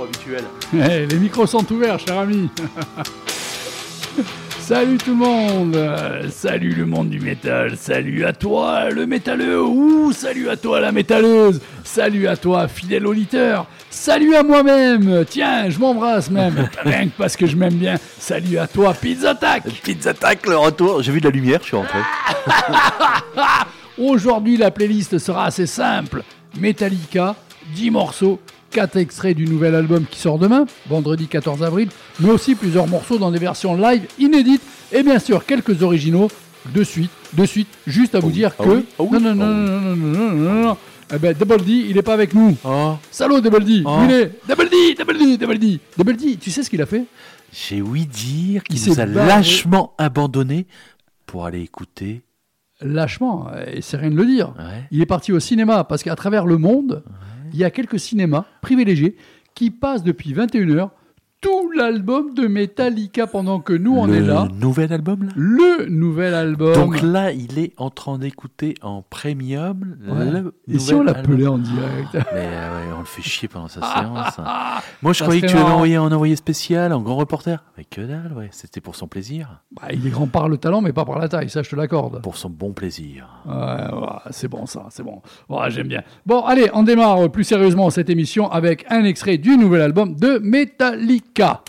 mon intro habituelle. Eh, les micros sont ouverts, cher ami. Salut tout le monde Salut le monde du métal Salut à toi le métalleux Ouh, salut à toi la métalleuse Salut à toi fidèle auditeur Salut à moi-même Tiens, je m'embrasse même Rien que parce que je m'aime bien Salut à toi Pizza Tac Petites attaques, le retour. J'ai vu de la lumière, je suis rentré. Aujourd'hui, la playlist sera assez simple. Metallica, 10 morceaux, 4 extraits du nouvel album qui sort demain, vendredi 14 avril, mais aussi plusieurs morceaux dans des versions live inédites et bien sûr quelques originaux de suite, de suite, juste à vous dire ah que... ah non, non, non, ah non, non, non, non, non, non. Eh ben, Double D, il est pas avec nous. Oh, Salaud, Double D. Oh. Il est Double D, Double D, Double D. Double D, tu sais ce qu'il a fait? J'ai ouï dire Il qu'il nous a barré. lâchement abandonné pour aller écouter. Lâchement, et c'est rien de le dire. Ouais. Il est parti au cinéma parce qu'à travers le monde, il y a quelques cinémas privilégiés qui passent depuis 21h tout l'album de Metallica pendant que nous on le est là. nouvel album, là? Le nouvel album. Donc là, il est en train d'écouter en premium Ouais. le Et si on l'appelait en direct Mais euh, ouais, on le fait chier pendant sa séance. Moi, je Ça croyais que tu l'avais marrant. envoyé en envoyé spécial, en grand reporter. Mais que dalle, ouais. C'était pour son plaisir. Bah, Il est grand par le talent, mais pas par la taille, ça je te l'accorde. Pour son bon plaisir. Ouais, ouais, c'est bon ça, c'est bon. Ouais, J'aime bien. Bon, allez, on démarre plus sérieusement cette émission avec un extrait du nouvel album de Metallica. Metallica,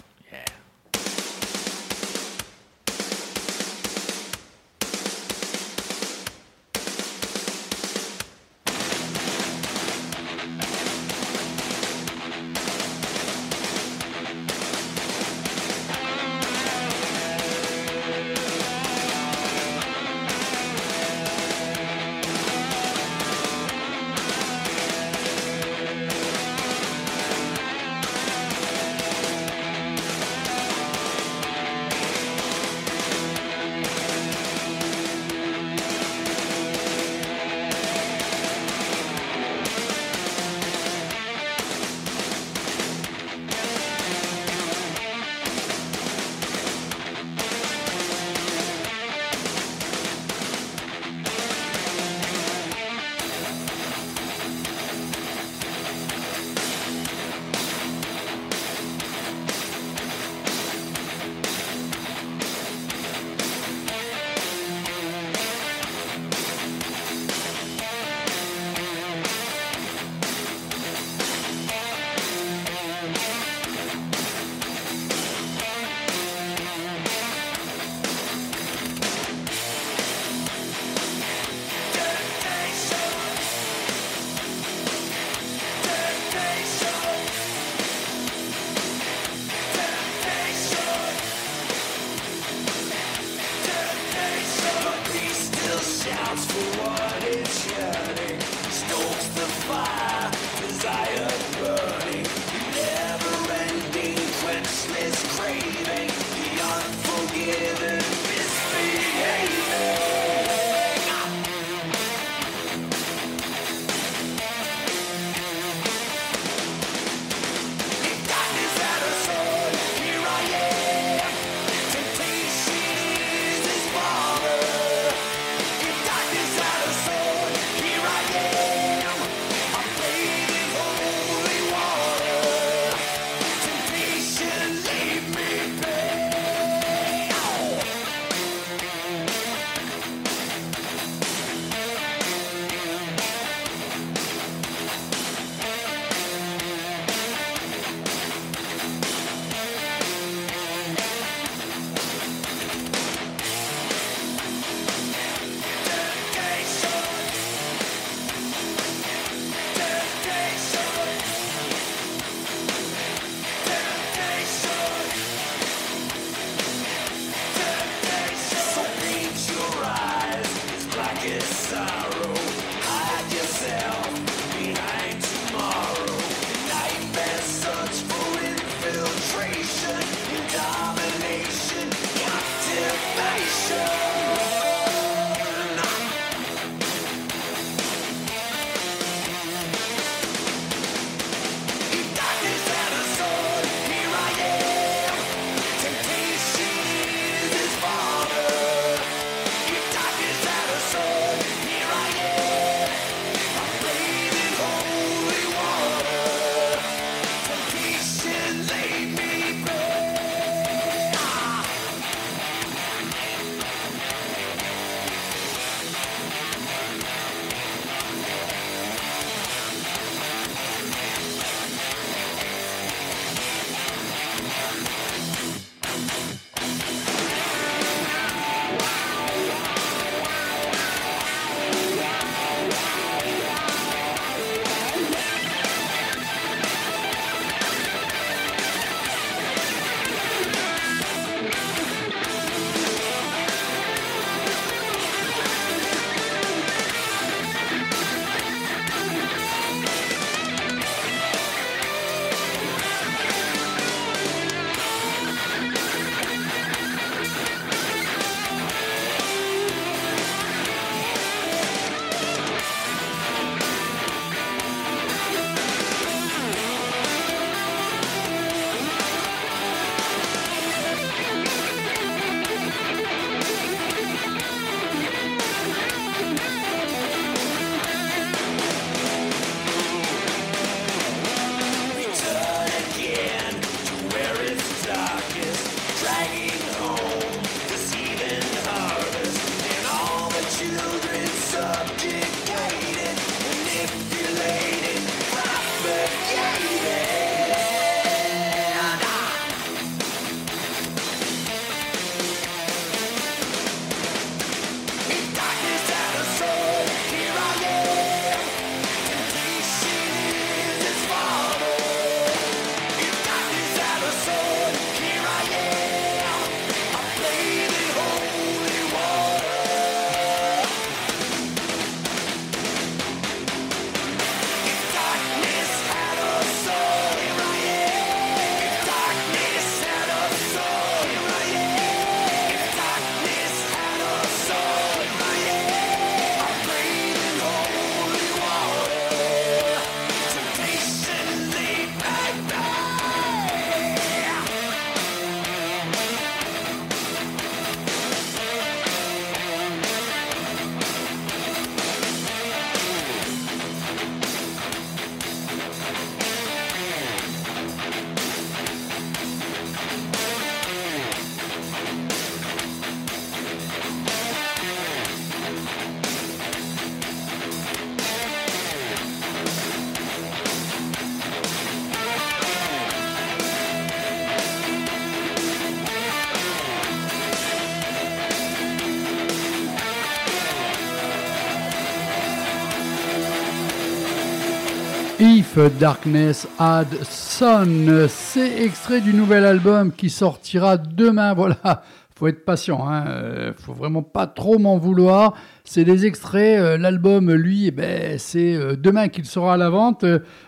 Darkness Had Sun, c'est extrait du nouvel album qui sortira demain. Voilà, faut être patient, hein. euh, faut vraiment pas trop m'en vouloir. C'est des extraits. euh, L'album, lui, eh ben, c'est euh, demain qu'il sera à la vente.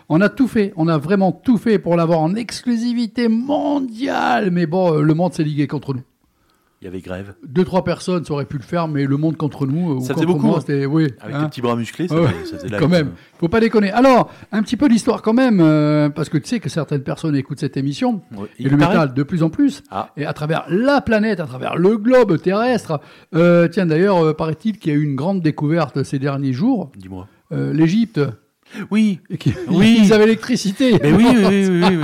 On a tout fait, on a vraiment tout fait pour l'avoir en exclusivité mondiale. Mais bon, le monde s'est ligué contre nous. Il y avait grève. Deux trois personnes ça aurait pu le faire, mais le monde contre nous, euh, Ça faisait beaucoup, moi, hein. c'était oui. Avec hein. les petits bras musclés, ça, Ouais, faisait- ça faisait la quand même, faut pas déconner. Alors, un petit peu d'histoire quand même, euh, parce que tu sais que certaines personnes écoutent cette émission Ouais. et le métal de plus en plus, Ah. et à travers la planète, à travers le globe terrestre. Euh, tiens, d'ailleurs, paraît-il qu'il y a eu une grande découverte ces derniers jours, Dis-moi. l'Égypte, Oui. Oui. ils avaient l'électricité. Mais oui, oui, oui.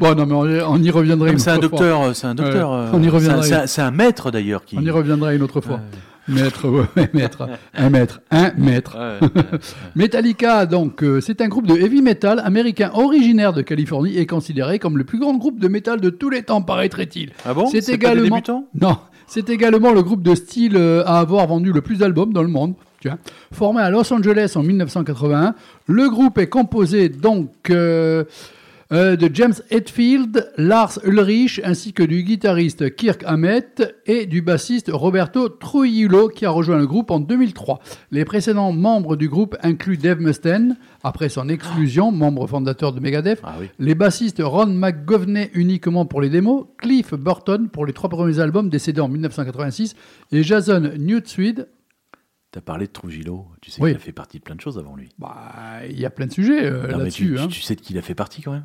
Bon, non, mais on, on y reviendrait. C'est un docteur, c'est un docteur. Ouais, on y reviendra. c'est un- maître d'ailleurs qui. On y reviendra une autre fois. Ouais. Maître, ouais, maître, un maître, un maître. Metallica, donc, euh, c'est un groupe de heavy metal américain originaire de Californie et considéré comme le plus grand groupe de métal de tous les temps, paraîtrait-il. Ah bon? C'est pas des également- débutants? Non, c'est également le groupe de style euh, à avoir vendu le plus d'albums dans le monde. Formé à Los Angeles en 1981, le groupe est composé donc euh, euh, de James Hetfield, Lars Ulrich, ainsi que du guitariste Kirk Hammett et du bassiste Roberto Trujillo qui a rejoint le groupe en 2003. Les précédents membres du groupe incluent Dave Mustaine, après son exclusion, membre fondateur de Megadeth, Ah oui. les bassistes Ron McGovney uniquement pour les démos, Cliff Burton pour les trois premiers albums décédés en 1986 et Jason Newtsweed. T'as parlé de Trujillo. Tu sais Oui. qu'il a fait partie de plein de choses avant lui. Bah, il y a plein de sujets euh, là-dessus. tu, hein. tu, tu sais de qui il a fait partie quand même?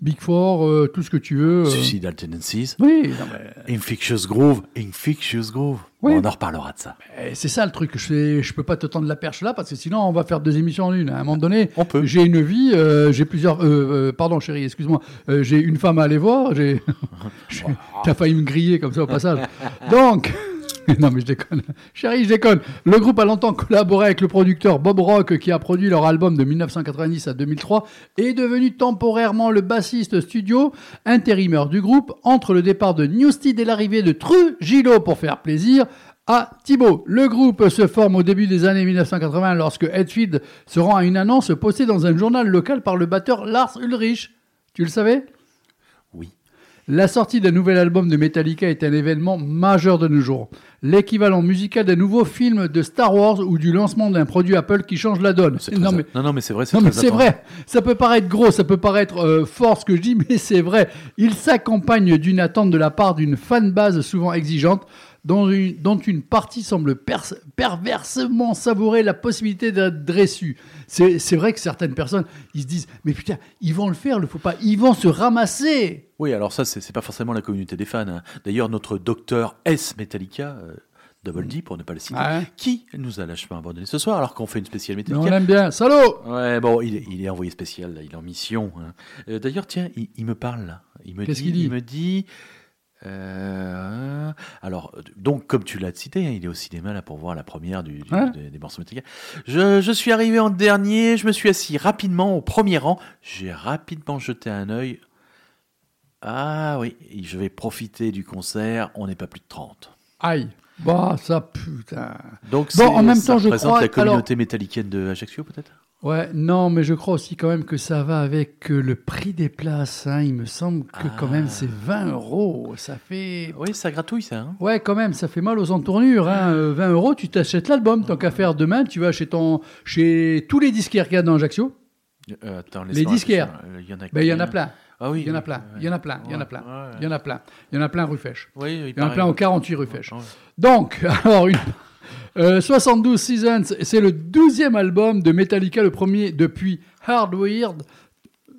Big Four, euh, tout ce que tu veux. euh. Suicidal Tendencies. Oui, non, mais, Infectious Groove. Infectious Groove. Oui. Bon, on en reparlera de ça. c'est ça le truc. Je, je peux pas te tendre la perche là parce que sinon on va faire deux émissions en une. À un moment donné, On peut. j'ai une vie, euh, j'ai plusieurs. euh, pardon, chérie, excuse-moi. J'ai une femme à aller voir. J'ai- T'as failli me griller comme ça au passage. Donc. Non mais je déconne. Chérie, je déconne. Le groupe a longtemps collaboré avec le producteur Bob Rock qui a produit leur album de 1990 à 2003 et est devenu temporairement le bassiste studio intérimaire du groupe entre le départ de Newstead et l'arrivée de Trujillo pour faire plaisir à Thibaut. Le groupe se forme au début des années 1980 lorsque Hetfield se rend à une annonce postée dans un journal local par le batteur Lars Ulrich. Tu le savais? Oui. La sortie d'un nouvel album de Metallica est un événement majeur de nos jours. L'équivalent musical d'un nouveau film de Star Wars ou du lancement d'un produit Apple qui change la donne. Non mais, non, non, mais c'est vrai. non, mais très c'est vrai. Ça peut paraître gros, ça peut paraître euh, fort ce que je dis, mais c'est vrai. Il s'accompagne d'une attente de la part d'une fanbase souvent exigeante, dont une, dont une partie semble pers- perversement savourer la possibilité d'être déçue. C'est c'est vrai que certaines personnes, ils se disent, mais putain, ils vont le faire, le faut pas, ils vont se ramasser. Oui, alors ça, c'est c'est pas forcément la communauté des fans. hein. D'ailleurs, notre docteur S Metallica, euh, Double D pour ne pas le citer, Ouais. qui nous a lâchement abandonné ce soir alors qu'on fait une spéciale Mais on Metallica. l'aime bien. Salaud Ouais, bon, il est, il est envoyé spécial, là, il est en mission. hein. Euh, D'ailleurs, tiens, il, il me parle là. Il me Qu'est-ce dit, qu'il dit? Il me dit. Euh, alors, donc, comme tu l'as cité, hein, il est au cinéma là pour voir la première du, du- Ouais. des, des morceaux Metallica. Je, je suis arrivé en dernier, je me suis assis rapidement au premier rang, j'ai rapidement jeté un œil. Ah oui, je vais profiter du concert, on n'est pas plus de 30. Aïe. Bah, ça, putain. Donc, Bon, en même ça temps, je représente crois- la communauté métallicienne de Ajaccio, peut-être? Ouais, non, mais je crois aussi quand même que ça va avec euh, le prix des places. hein. Il me semble que quand Ah. même c'est 20 euros. Ça fait. Oui, ça gratouille, ça. hein. Ouais, quand même, ça fait mal aux entournures. Hein. Euh, 20 euros, tu t'achètes l'album. Tant qu'à faire demain, tu vas chez, ton... chez tous les disquaires qu'il y a dans Ajaccio. Euh, attends, Les disquaires. Euh, Il y en a Ben, il y en a plein. Ah oui, Il y en a plein. Il y en a plein. Il y en a plein. Il y en a plein. Il y en a plein rue Fèche. Oui, Il y en a plein au 48 rue Fèche. Donc, alors, une- euh, 72 Seasons, c'est le 12e album de Metallica, le premier depuis Hardwired.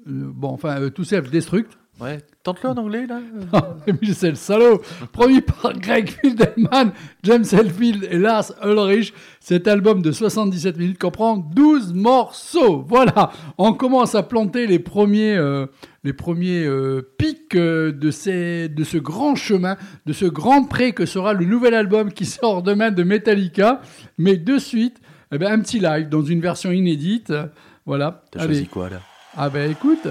Euh, bon, enfin, euh, tout self-destruct. Ouais, tente-le en anglais, là. C'est le salaud. Produit par Greg Fildelman, James Hetfield et Lars Ulrich. Cet album de 77 minutes comprend 12 morceaux. Voilà. On commence à planter les premiers, euh, les premiers euh, pics euh, de, ces, de ce grand chemin, de ce grand pré que sera le nouvel album qui sort demain de Metallica. Mais de suite, eh ben, un petit live dans une version inédite. Voilà. T'as choisi quoi, là? Ah ben écoute.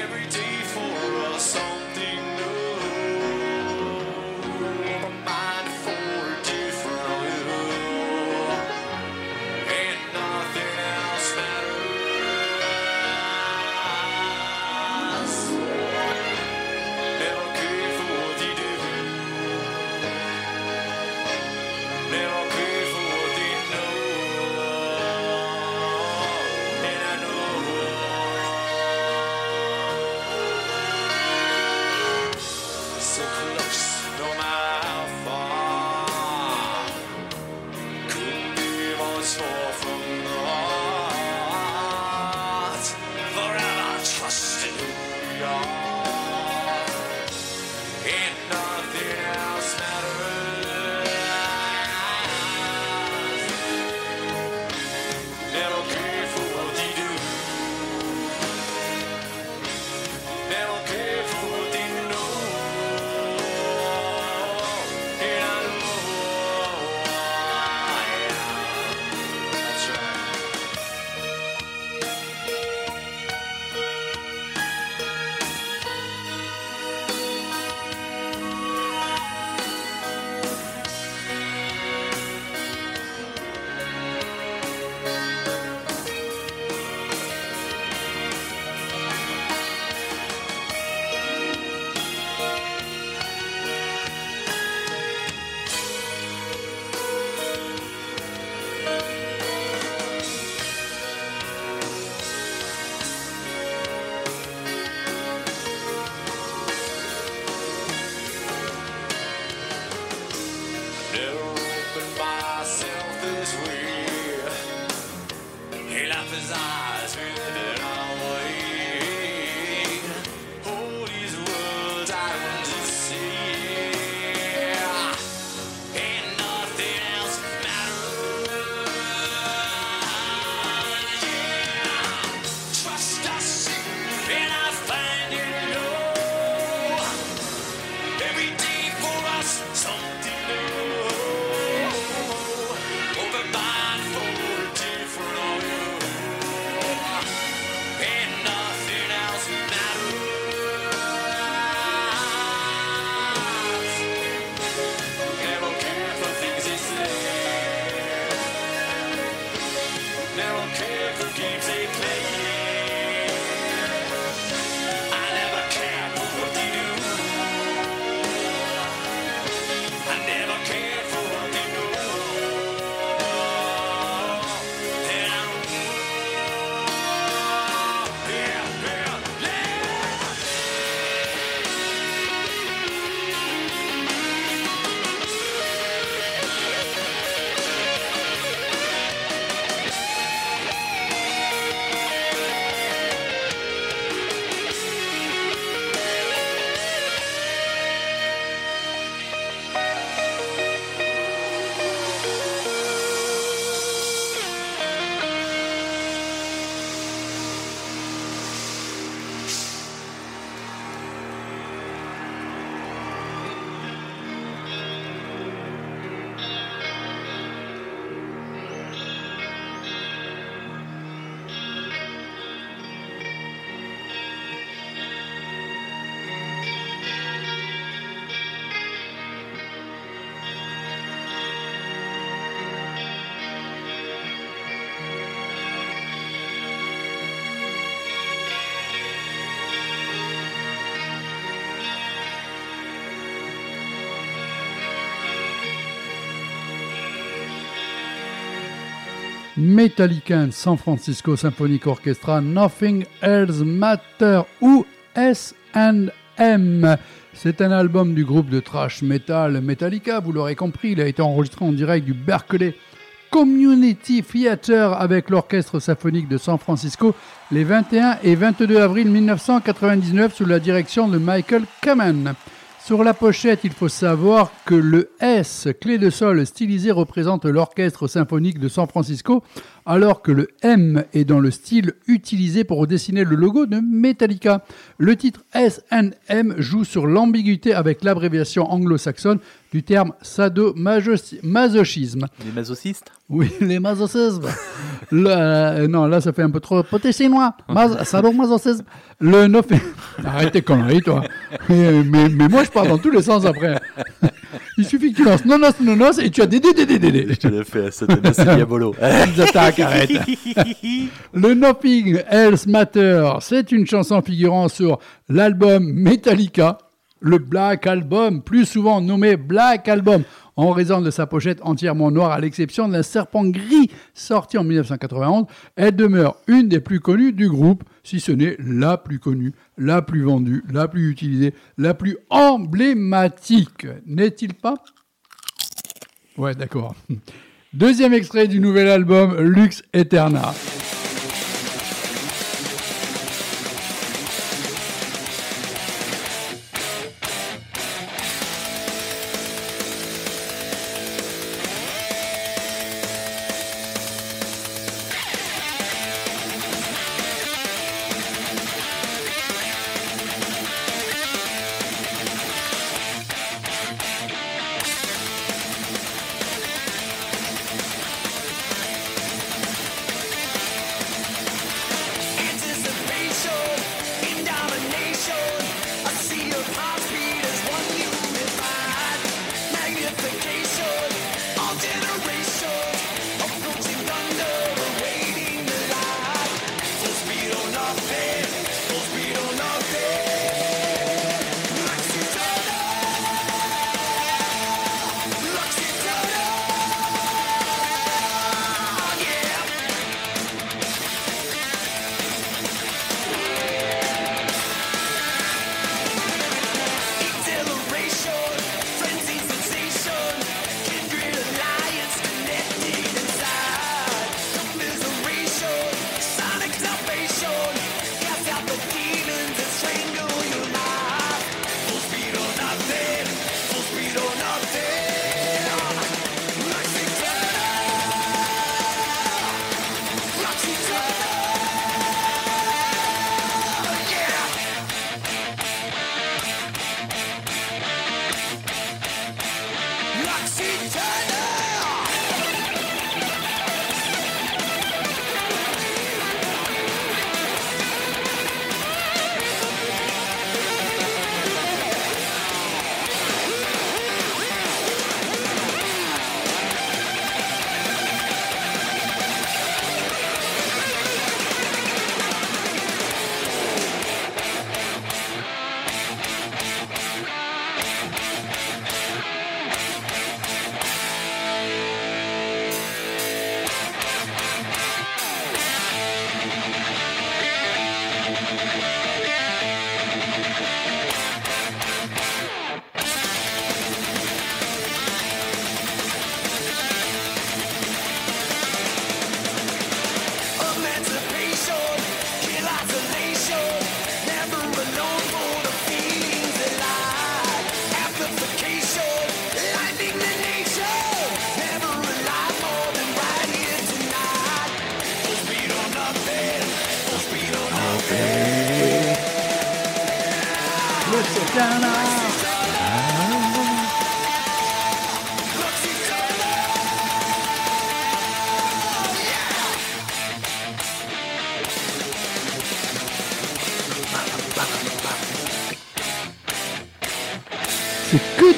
every Metallica San Francisco Symphonic Orchestra, Nothing Else Matter ou S&M. C'est un album du groupe de thrash metal Metallica, vous l'aurez compris, il a été enregistré en direct du Berkeley Community Theater avec l'Orchestre symphonique de San Francisco les 21 et 22 avril 1999 sous la direction de Michael Kamen. Sur la pochette, il faut savoir que le S, clé de sol stylisé, représente l'Orchestre symphonique de San Francisco, alors que le M est dans le style utilisé pour dessiner le logo de Metallica. Le titre S&M joue sur l'ambiguïté avec l'abréviation anglo-saxonne du terme sadomasochisme. Les masochistes? Oui, les masochismes. Euh, non, là, ça fait un peu trop poté chinois. Mas sadomasochisme. Le 9... Arrête tes conneries, toi. Mais, mais, mais moi, je parle dans tous les sens après. Il suffit que tu lances nonos, nonos, et tu as des dés. Je te l'ai fait, c'était diabolo. Ils attaquent, arrête. Le Nothing Else Matter, c'est une chanson figurant sur l'album Metallica, le Black Album, plus souvent nommé Black Album, en raison de sa pochette entièrement noire, à l'exception d'un serpent gris sorti en 1991. Elle demeure une des plus connues du groupe, si ce n'est la plus connue, la plus vendue, la plus utilisée, la plus emblématique. N'est-il pas? Ouais, d'accord. Deuxième extrait du nouvel album Lux Eterna.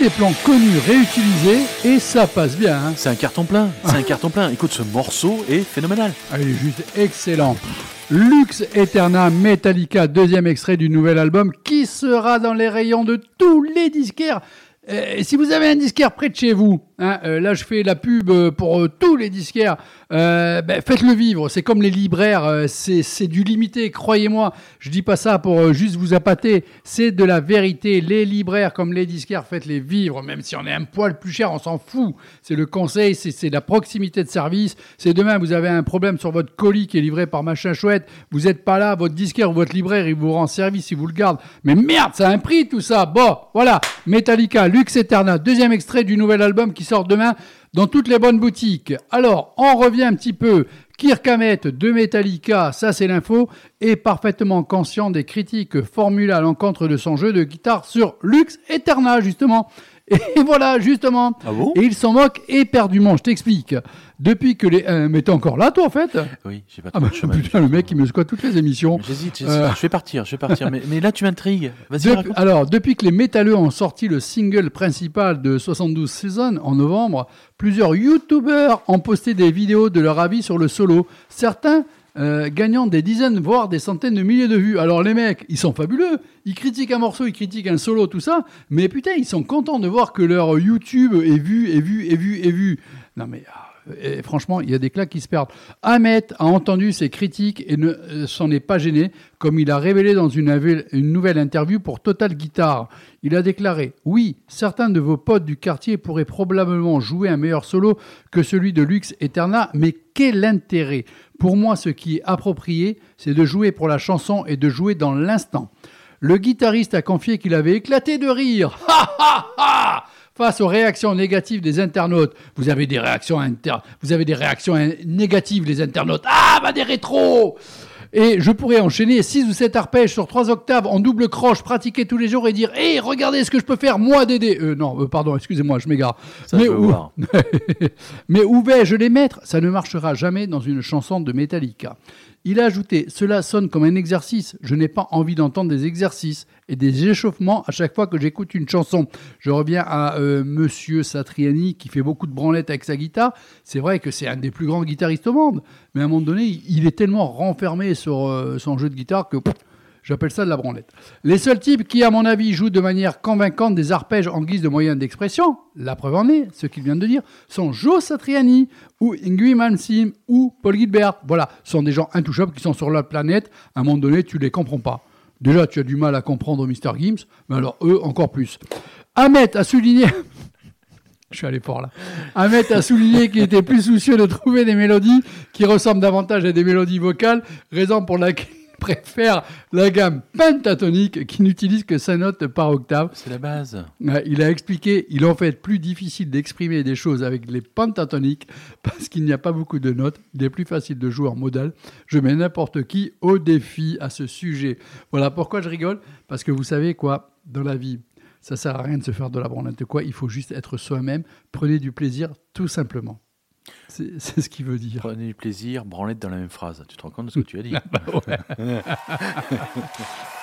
Des plans connus réutilisés et ça passe bien. hein. C'est un carton plein, c'est un carton plein. Écoute, ce morceau est phénoménal. Ah, il est juste excellent. Lux Eterna Metallica, deuxième extrait du nouvel album qui sera dans les rayons de tous les disquaires euh, si vous avez un disquaire près de chez vous, hein, euh, là je fais la pub euh, pour tous les disquaires, ben, faites-le vivre. C'est comme les libraires, c'est du limité, croyez-moi. Je dis pas ça pour juste vous appâter, c'est de la vérité. Les libraires comme les disquaires, faites-les vivre, même si on est un poil plus cher, on s'en fout. C'est le conseil, c'est c'est la proximité de service. C'est demain, vous avez un problème sur votre colis qui est livré par machin chouette, vous n'êtes pas là, votre disquaire ou votre libraire, il vous rend service, il vous le garde. Mais merde, ça a un prix tout ça. Bon, voilà, Metallica, Lux Eterna, deuxième extrait du nouvel album qui sort demain dans toutes les bonnes boutiques. Alors, on revient un petit peu. Kirk Hammett de Metallica, ça c'est l'info, est parfaitement conscient des critiques formulées à l'encontre de son jeu de guitare sur Lux Eterna, justement. Et voilà, justement. Ah bon Et il s'en moque éperdument, je t'explique. Depuis que les... euh, mais t'es encore là, toi, en fait Oui, j'ai pas Ah bah chemin. putain, le mec, il me squatte toutes les émissions. J'hésite. Euh. Je vais partir, je vais partir. mais, mais là, tu m'intrigues. Vas-y, raconte. alors, depuis que les métalleux ont sorti le single principal de 72 Seasons en novembre, plusieurs youtubeurs ont posté des vidéos de leur avis sur le solo. Certains euh, gagnant des dizaines, voire des centaines de milliers de vues. Alors les mecs, ils sont fabuleux. Ils critiquent un morceau, ils critiquent un solo, tout ça. Mais putain, ils sont contents de voir que leur YouTube est vu, est vu, est vu, est vu. Non mais... et franchement, il y a des claques qui se perdent. Ahmet a entendu ces critiques et ne euh, s'en est pas gêné, comme il a révélé dans une nouvelle interview pour Total Guitar. Il a déclaré Oui, certains de vos potes du quartier pourraient probablement jouer un meilleur solo que celui de Lux Eterna, mais quel intérêt Pour moi, ce qui est approprié, c'est de jouer pour la chanson et de jouer dans l'instant. Le guitariste a confié qu'il avait éclaté de rire. Ha ha ha Face aux réactions négatives des internautes, vous avez des réactions inter... vous avez des réactions négatives les internautes. Ah bah des rétros et je pourrais enchaîner 6 ou 7 arpèges sur 3 octaves en double croche, pratiquer tous les jours et dire Hé, regardez ce que je peux faire, moi, Dédé euh, Non, euh, pardon, excusez-moi, je m'égare. Veux où... Mais où vais-je les mettre? Ça ne marchera jamais dans une chanson de Metallica. Il a ajouté Cela sonne comme un exercice. Je n'ai pas envie d'entendre des exercices et des échauffements à chaque fois que j'écoute une chanson. Je reviens à euh, Monsieur Satriani qui fait beaucoup de branlettes avec sa guitare. C'est vrai que c'est un des plus grands guitaristes au monde. Mais à un moment donné, il est tellement renfermé sur euh, son jeu de guitare que. J'appelle ça de la branlette. Les seuls types qui, à mon avis, jouent de manière convaincante des arpèges en guise de moyen d'expression, la preuve en est, ce qu'il vient de dire, sont Joe Satriani ou Ingrid Malmsteen ou Paul Gilbert. Voilà, ce sont des gens intouchables qui sont sur la planète. À un moment donné, tu les comprends pas. Déjà, tu as du mal à comprendre Mr. Gims, mais alors eux, encore plus. Ahmet a souligné... Je suis allé fort là. Ahmet a souligné qu'il était plus soucieux de trouver des mélodies qui ressemblent davantage à des mélodies vocales, raison pour laquelle préfère la gamme pentatonique qui n'utilise que 5 notes par octave. C'est la base. Il a expliqué, il est en fait plus difficile d'exprimer des choses avec les pentatoniques parce qu'il n'y a pas beaucoup de notes. Il est plus facile de jouer en modal. Je mets n'importe qui au défi à ce sujet. Voilà pourquoi je rigole. Parce que vous savez quoi, dans la vie, ça sert à rien de se faire de la branlette. Quoi, il faut juste être soi-même. Prenez du plaisir, tout simplement. C'est ce qu'il veut dire. Prenez du plaisir, branlette dans la même phrase. Tu te rends compte de ce que tu as dit Best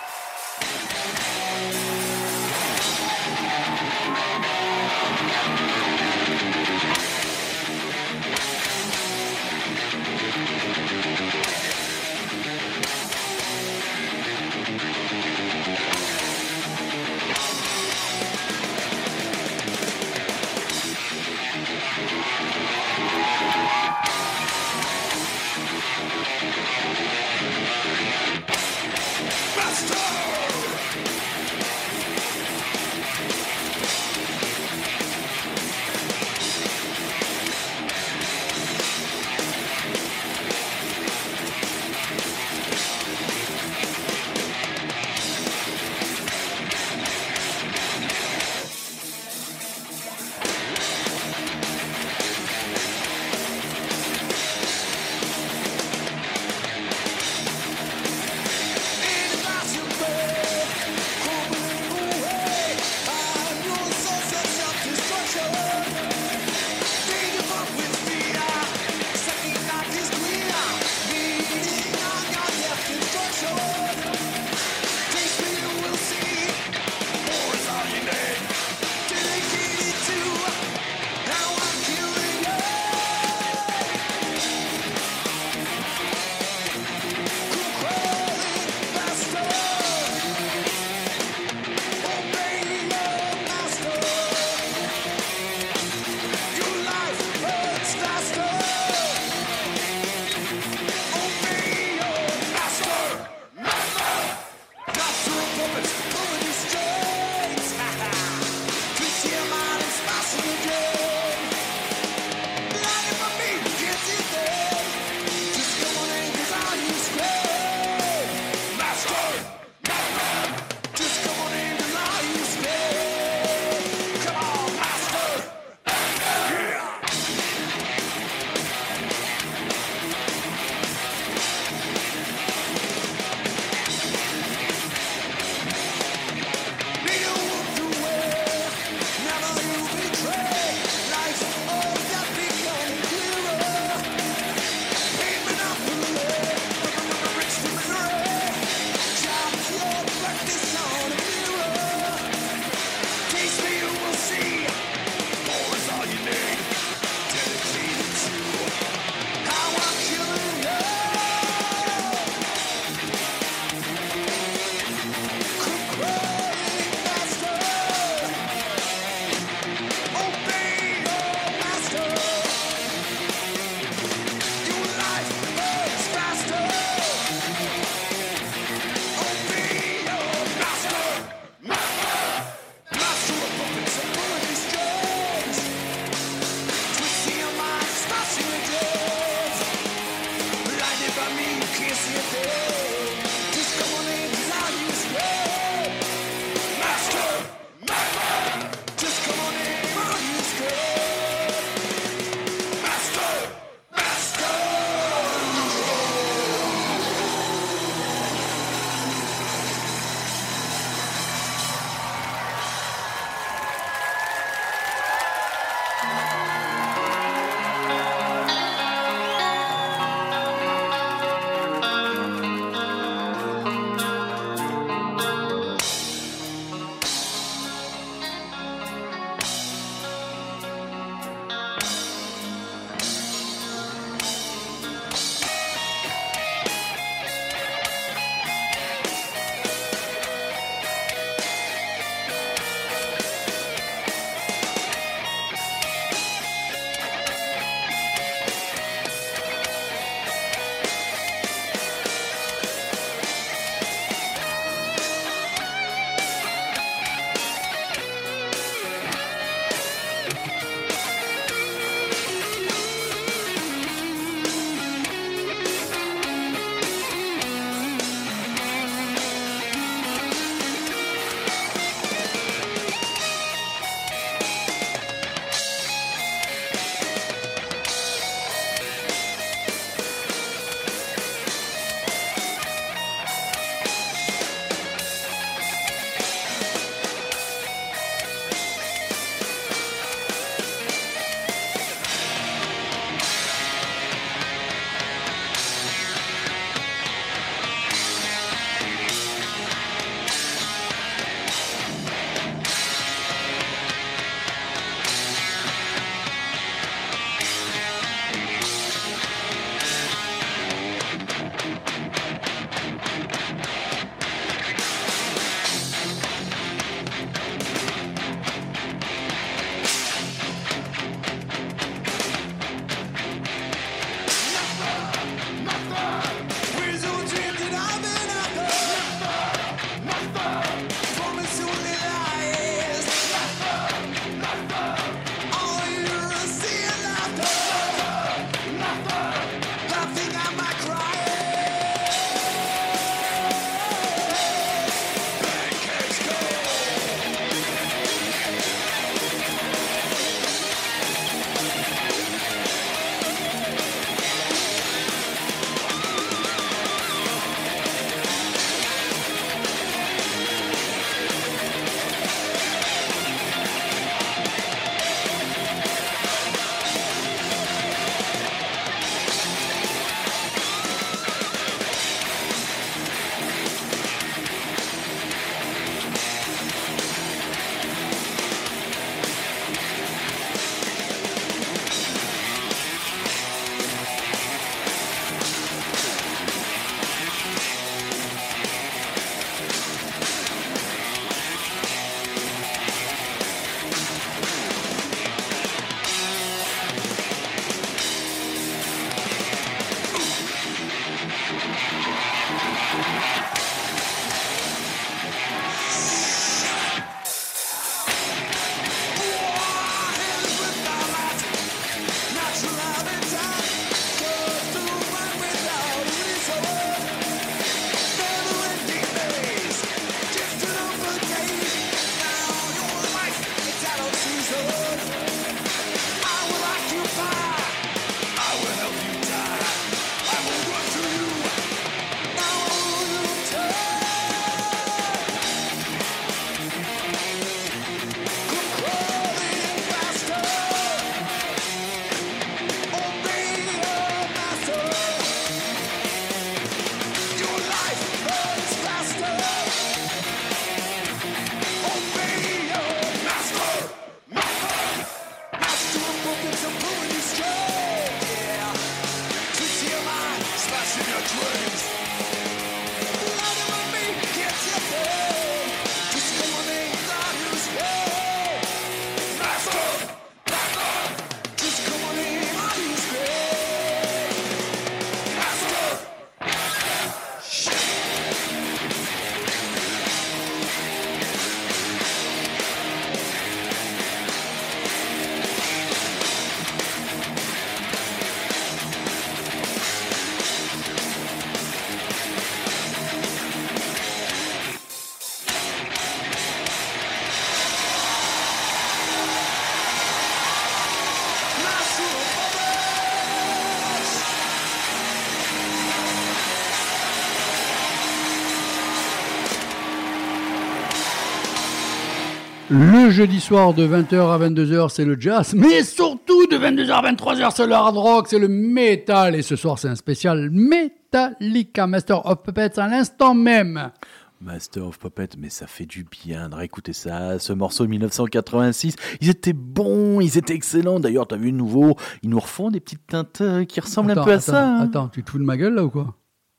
Le jeudi soir de 20h à 22h, c'est le jazz, mais surtout de 22h à 23h, c'est le hard rock, c'est le metal. Et ce soir, c'est un spécial Metallica Master of Puppets à l'instant même. Master of Puppet, mais ça fait du bien de réécouter ça. Ce morceau de 1986, ils étaient bons, ils étaient excellents. D'ailleurs, t'as vu le nouveau, ils nous refont des petites teintes euh, qui ressemblent Attends, un peu à attends, ça. hein. Attends, tu te fous de ma gueule là ou quoi?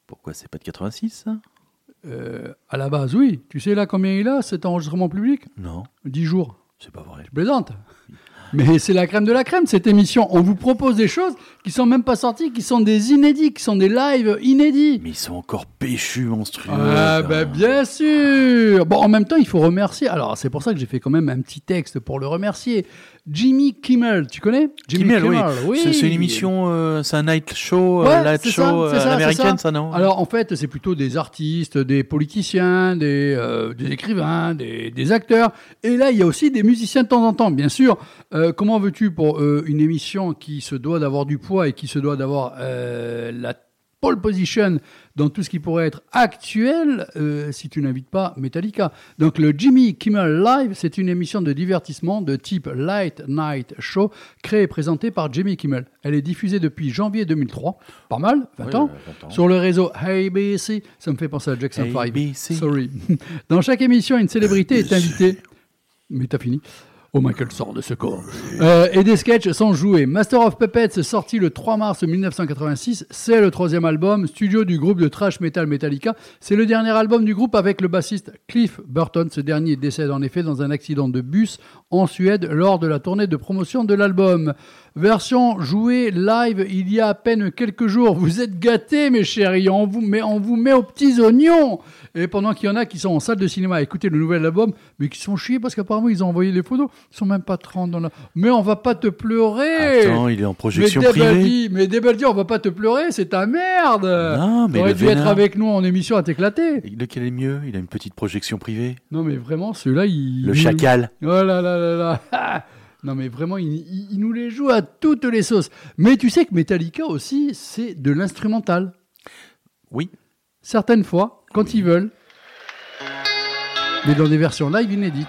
Pourquoi c'est pas de 86 ça? Euh, À la base, oui. Tu sais là combien il a cet enregistrement public? Non, 10 jours. c'est pas vrai. Je plaisante. Mais c'est la crème de la crème, cette émission. On vous propose des choses qui sont même pas sorties, qui sont des inédits, qui sont des lives inédits. Mais ils sont encore péchus, monstrueux. Ah, ça. bah, bien sûr Bon, en même temps, il faut remercier. Alors, c'est pour ça que j'ai fait quand même un petit texte pour le remercier. Jimmy Kimmel, tu connais? Jimmy Kimmel, oui. C'est- C'est une émission, euh, c'est un night show, euh, Ouais, light show ça, euh, ça, américaine, ça. ça, non? Alors en fait, c'est plutôt des artistes, des politiciens, des, euh, des écrivains, des, des acteurs. Et là, il y a aussi des musiciens de temps en temps, bien sûr. Euh, comment veux-tu pour euh, une émission qui se doit d'avoir du poids et qui se doit d'avoir euh, la pole position dans tout ce qui pourrait être actuel euh, si tu n'invites pas Metallica. Donc le Jimmy Kimmel Live, c'est une émission de divertissement de type Light Night Show créée et présentée par Jimmy Kimmel. Elle est diffusée depuis janvier 2003. Pas mal, 20 Ouais, ans. euh, 20 ans. Sur le réseau ABC, ça me fait penser à Jackson 5. ABC. Sorry. Dans chaque émission, une célébrité est invitée. Mais t'as fini Oh Michael sort de ce corps. Euh, et des sketchs sont joués. Master of Puppets, sorti le 3 mars 1986, c'est le troisième album studio du groupe de thrash metal Metallica. C'est le dernier album du groupe avec le bassiste Cliff Burton. Ce dernier décède en effet dans un accident de bus en Suède lors de la tournée de promotion de l'album. Version jouée live il y a à peine quelques jours. Vous êtes gâtés, mes chéris. On vous met, on vous met aux petits oignons. Et pendant qu'il y en a qui sont en salle de cinéma à écouter le nouvel album, mais qui sont chiés parce qu'apparemment ils ont envoyé les photos. Ils sont même pas 30 dans la. Mais on va pas te pleurer. Attends, il est en projection mais privée. Mais Debaldi, on va pas te pleurer, c'est ta merde. Non, mais T'aurais dû être avec nous en émission à t'éclater. Lequel est mieux? Il a une petite projection privée. Non, mais vraiment, ceux-là, ils. Le chacal. Oh là là là là. Non, mais vraiment, il, il- il nous les joue à toutes les sauces. Mais tu sais que Metallica aussi, c'est de l'instrumental. Oui. Certaines fois, quand ils veulent. Mais dans des versions live inédites.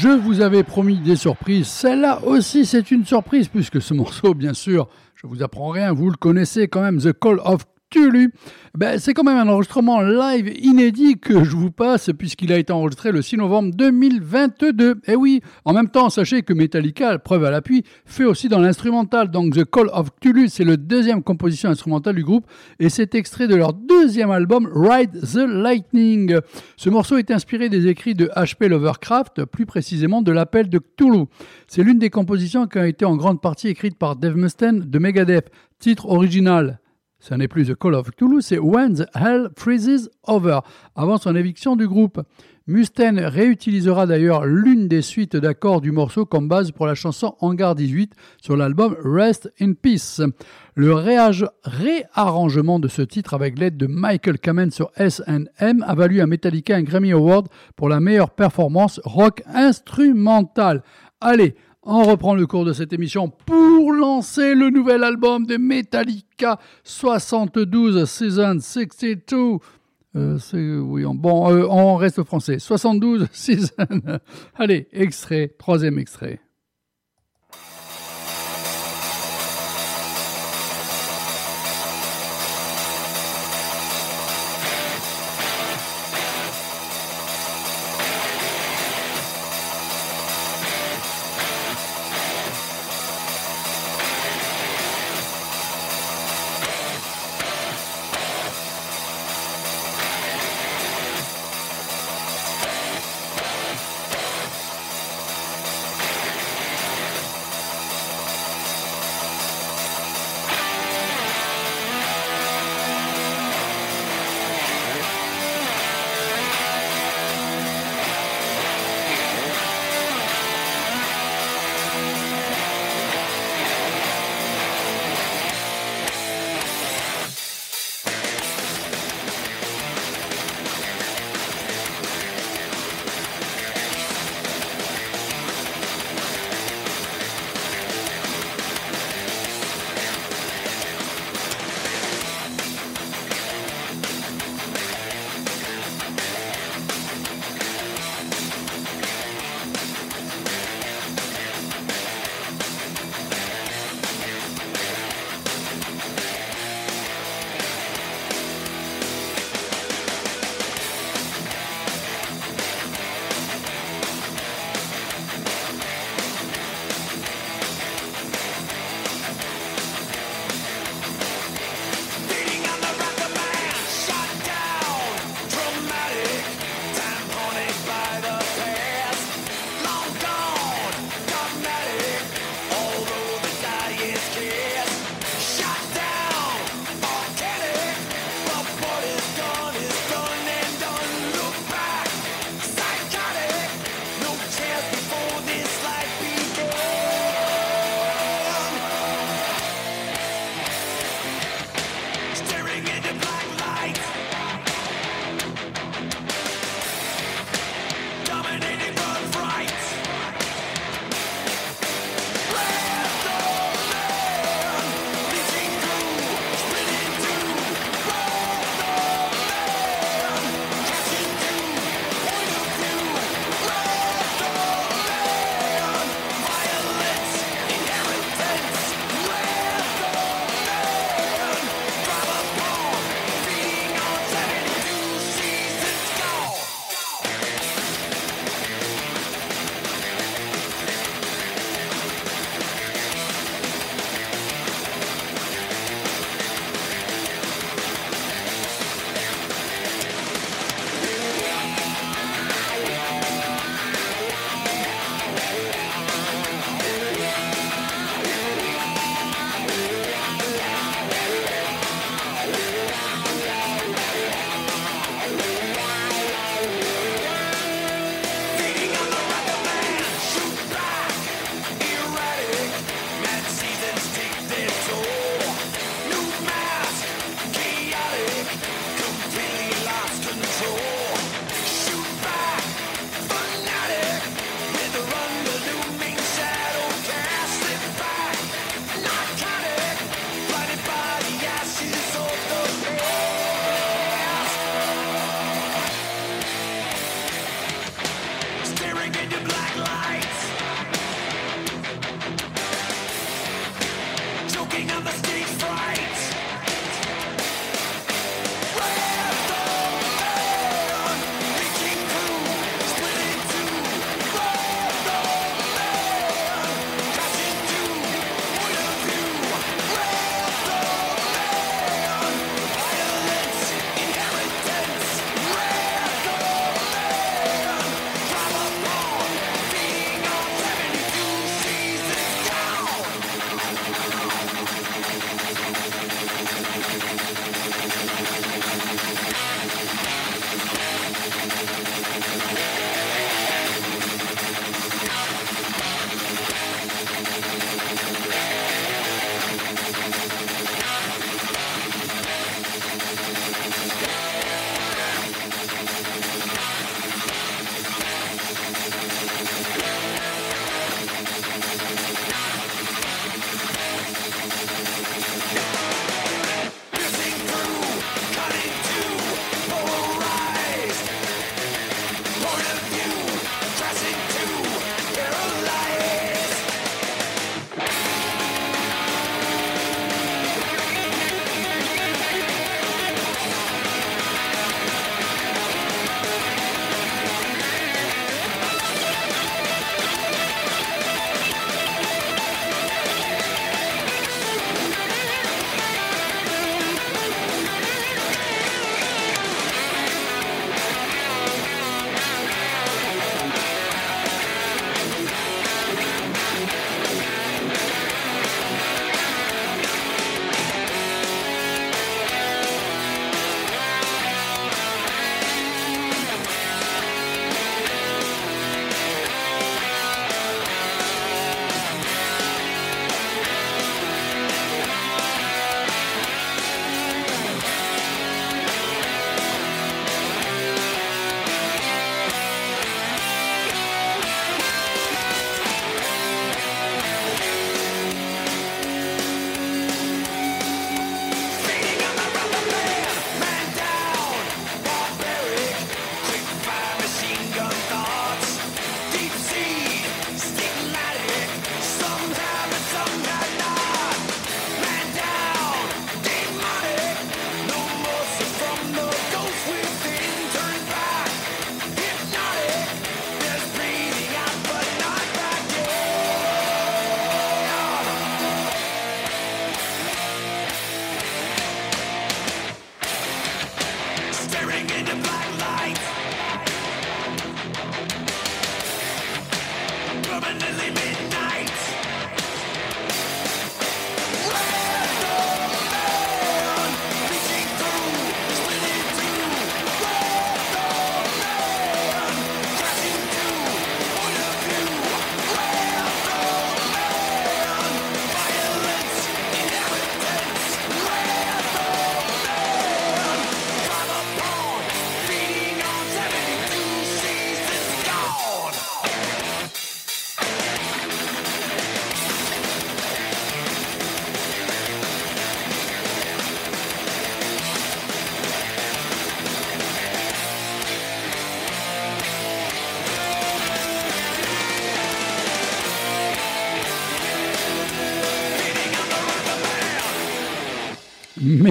Je vous avais promis des surprises. Celle-là aussi, c'est une surprise, puisque ce morceau, bien sûr, je vous apprends rien, vous le connaissez quand même, The Call of Ben, c'est quand même un enregistrement live inédit que je vous passe puisqu'il a été enregistré le 6 novembre 2022. Et oui, en même temps, sachez que Metallica, preuve à l'appui, fait aussi dans l'instrumental. Donc The Call of Cthulhu, c'est le deuxième composition instrumentale du groupe et c'est extrait de leur deuxième album Ride the Lightning. Ce morceau est inspiré des écrits de H.P. Lovecraft, plus précisément de l'appel de Cthulhu. C'est l'une des compositions qui a été en grande partie écrite par Dave Mustaine de Megadeth. Titre original ce n'est plus The Call of Cthulhu, c'est When the Hell Freezes Over, avant son éviction du groupe. Mustaine réutilisera d'ailleurs l'une des suites d'accords du morceau comme base pour la chanson Hangar 18 sur l'album Rest in Peace. Le réarrangement de ce titre avec l'aide de Michael Kamen sur S&M a valu à Metallica un Grammy Award pour la meilleure performance rock instrumentale. Allez, on reprend le cours de cette émission pour lancer le nouvel album de Metallica 72 Season 62. Euh, oui, bon, euh, on reste français. 72 Season. Allez, extrait, troisième extrait.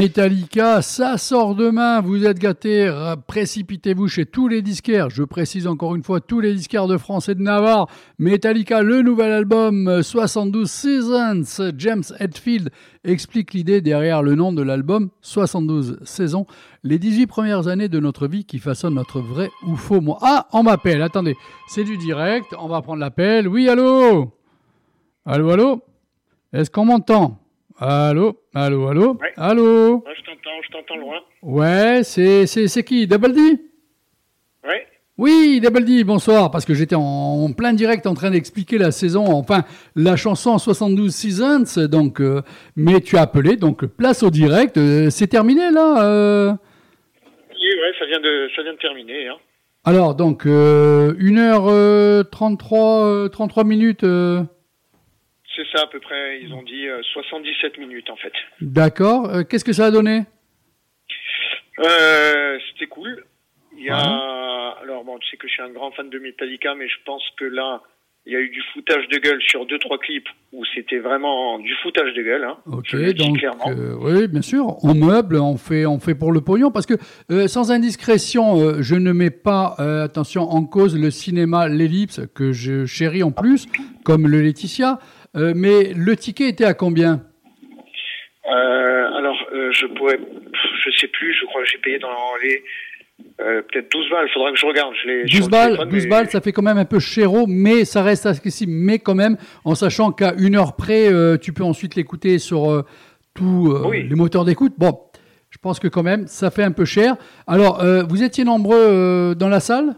Metallica, ça sort demain, vous êtes gâtés, précipitez-vous chez tous les disquaires, je précise encore une fois tous les disquaires de France et de Navarre, Metallica, le nouvel album euh, 72 Seasons, James Hetfield explique l'idée derrière le nom de l'album 72 saisons, les 18 premières années de notre vie qui façonnent notre vrai ou faux moi. Ah, on m'appelle, attendez, c'est du direct, on va prendre l'appel, oui allô? Allô, allô? Est-ce qu'on m'entend? Allô Allô, allô Ouais. Allô Ouais, je t'entends, je t'entends loin. Ouais, c'est, c'est, c'est qui Double D? Ouais. Oui, Double D, bonsoir, parce que j'étais en, en plein direct en train d'expliquer la saison, enfin, la chanson 72 Seasons, donc, euh, mais tu as appelé, donc place au direct, euh, c'est terminé là euh Oui, ouais, ça vient de, ça vient de terminer. Hein. Alors, donc, euh, 1h33, 33 minutes, euh, C'est ça à peu près. Ils ont dit euh, 77 minutes en fait. d'accord, Euh, qu'est-ce que ça a donné? Euh, C'était cool. Il y a, alors bon, tu sais que je suis un grand fan de Metallica, mais je pense que là, il y a eu du foutage de gueule sur deux trois clips où c'était vraiment du foutage de gueule. Hein. Ok, donc euh, oui, bien sûr, on meuble, on fait, on fait pour le pognon, parce que euh, sans indiscrétion, euh, je ne mets pas, euh, attention, en cause le cinéma L'Ellipse que je chéris en plus, comme le Laetitia, euh, mais le ticket était à combien? Euh, alors, euh, je pourrais, je sais plus. Je crois que j'ai payé dans les peut-être 12 balles. Faudra que je regarde. Je l'ai sur 12 le balles, téléphone, 12 mais- balles, ça fait quand même un peu chéro, mais ça reste accessible, mais quand même, en sachant qu'à une heure près, tu peux ensuite l'écouter sur tous Oui. les moteurs d'écoute. Bon, je pense que quand même, ça fait un peu cher. Alors, vous étiez nombreux dans la salle?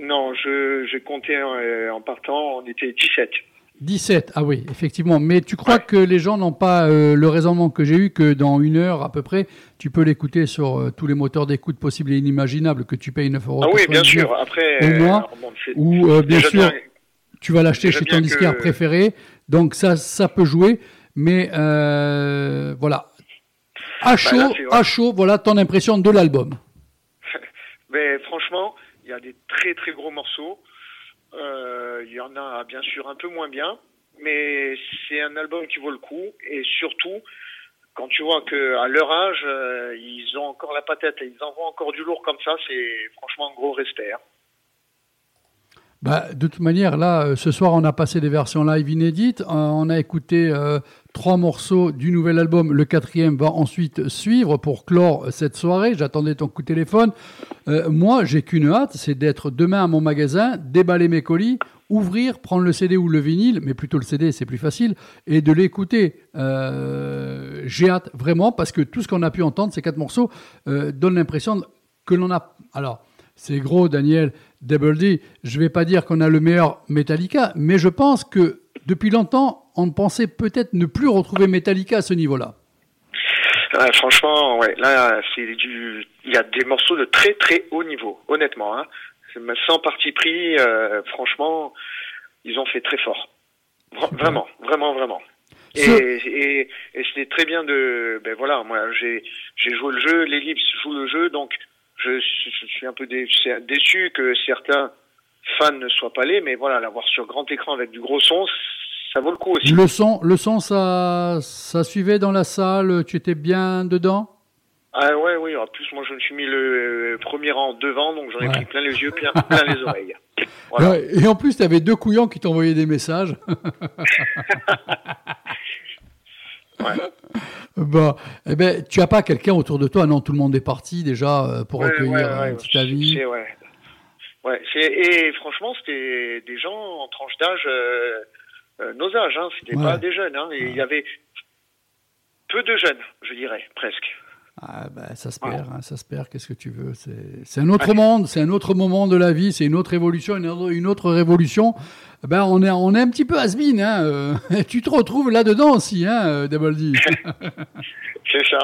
Non, je j'ai compté euh, en partant. On était 17. 17, ah oui, effectivement. Mais tu crois Ouais. que les gens n'ont pas euh, le raisonnement que j'ai eu, que dans une heure à peu près, tu peux l'écouter sur euh, tous les moteurs d'écoute possibles et inimaginables, que tu payes 9 euros. Ah oui, bien sûr. Après, au mois, alors bon, c'est- Ou euh, bien sûr, tu vas l'acheter chez ton disquaire que- préféré. Donc ça, ça peut jouer. Mais euh, voilà. À chaud, Bah, là, vrai. à chaud, voilà ton impression de l'album. Mais franchement, il y a des très très gros morceaux. Euh, Il y en a bien sûr un peu moins bien, mais c'est un album qui vaut le coup. Et surtout, quand tu vois que à leur âge, euh, ils ont encore la patate et ils envoient encore du lourd comme ça, c'est franchement un gros respect. hein. Bah, de toute manière, là, euh, ce soir, on a passé des versions live inédites. On a écouté trois morceaux du nouvel album. Le quatrième va ensuite suivre pour clore cette soirée. J'attendais ton coup de téléphone. Euh, moi, j'ai qu'une hâte, c'est d'être demain à mon magasin, déballer mes colis, ouvrir, prendre le CD ou le vinyle, mais plutôt le CD, c'est plus facile, et de l'écouter. Euh, j'ai hâte, vraiment, parce que tout ce qu'on a pu entendre, ces quatre morceaux, euh, donne l'impression que l'on a... Alors, c'est gros, Daniel, Double D. Je vais pas dire qu'on a le meilleur Metallica, mais je pense que depuis longtemps, on pensait peut-être ne plus retrouver Metallica à ce niveau-là. Franchement, ouais, là, c'est du, il y a des morceaux de très très haut niveau, honnêtement. Hein. Sans parti pris, euh, franchement, ils ont fait très fort. Vra- Vraiment, vraiment, vraiment. Et, et, et c'était très bien de, ben voilà, moi j'ai j'ai joué le jeu, l'ellipse joue le jeu, donc je, suis- je suis un peu dé- déçu que certains fans ne soient pas allés, mais voilà, l'avoir sur grand écran avec du gros son, ça vaut le coup aussi. Le son, le son ça, ça suivait dans la salle, tu étais bien dedans? Ah ouais, oui. En plus, moi, je me suis mis le euh, premier rang devant, donc j'en ai Ouais. pris plein les yeux, plein, plein les oreilles. Voilà. Et en plus, tu avais deux couillons qui t'envoyaient des messages. Ouais. Bon, eh ben, tu as pas quelqu'un autour de toi? Non, tout le monde est parti déjà euh, pour Ouais, recueillir ouais, un petit avis. Ouais. Et franchement, c'était des gens en tranche d'âge, euh, euh, nos âges, hein, c'était Ouais. pas des jeunes. Hein, il y avait peu de jeunes, je dirais, presque. Ah, bah, ça se perd, hein, ça se perd. Qu'est-ce que tu veux C'est un autre monde, c'est un autre moment de la vie, c'est une autre évolution, une autre, une autre révolution. Ben, on est, on est un petit peu has-been, hein. euh, tu te retrouves là-dedans aussi, hein, Double D. C'est ça,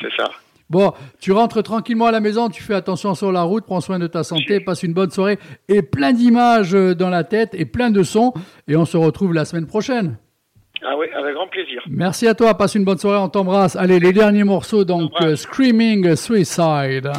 c'est ça. Bon, tu rentres tranquillement à la maison, tu fais attention sur la route, prends soin de ta santé, passe une bonne soirée et plein d'images euh, dans la tête et plein de sons. Et on se retrouve la semaine prochaine. Ah oui, avec grand plaisir. Merci à toi, passe une bonne soirée, on t'embrasse. Allez, les derniers morceaux, donc euh, Screaming Suicide.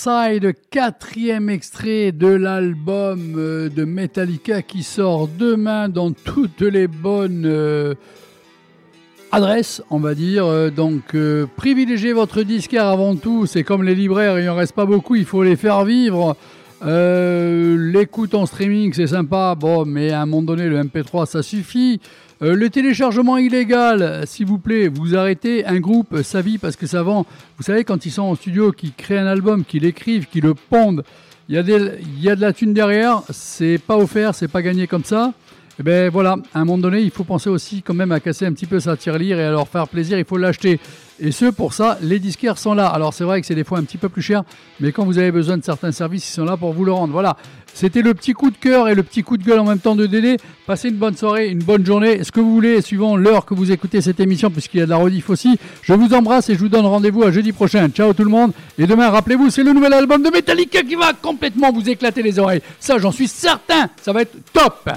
Suicide, quatrième extrait de l'album euh, de Metallica qui sort demain dans toutes les bonnes euh, adresses, on va dire. Euh, Donc, privilégiez votre disquaire avant tout. C'est comme les libraires, il en reste pas beaucoup, il faut les faire vivre. L'écoute en streaming, c'est sympa, bon, mais à un moment donné, le MP3, ça suffit. Euh, le téléchargement illégal, s'il vous plaît, vous arrêtez un groupe, sa vie, parce que ça vend. Vous savez, quand ils sont en studio, qu'ils créent un album, qu'ils l'écrivent, qu'ils le pondent, il y, a il y a de la thune derrière, c'est pas offert, c'est pas gagné comme ça. Et ben voilà, à un moment donné, il faut penser aussi quand même à casser un petit peu sa tirelire et à leur faire plaisir, il faut l'acheter. Et ce, pour ça, les disquaires sont là. Alors c'est vrai que c'est des fois un petit peu plus cher, mais quand vous avez besoin de certains services, ils sont là pour vous le rendre. Voilà, c'était le petit coup de cœur et le petit coup de gueule en même temps de Dédé. Passez une bonne soirée, une bonne journée, ce que vous voulez, suivant l'heure que vous écoutez cette émission, puisqu'il y a de la rediff aussi. Je vous embrasse et je vous donne rendez-vous à jeudi prochain. Ciao tout le monde. Et demain, rappelez-vous, c'est le nouvel album de Metallica qui va complètement vous éclater les oreilles. Ça, j'en suis certain. Ça va être top.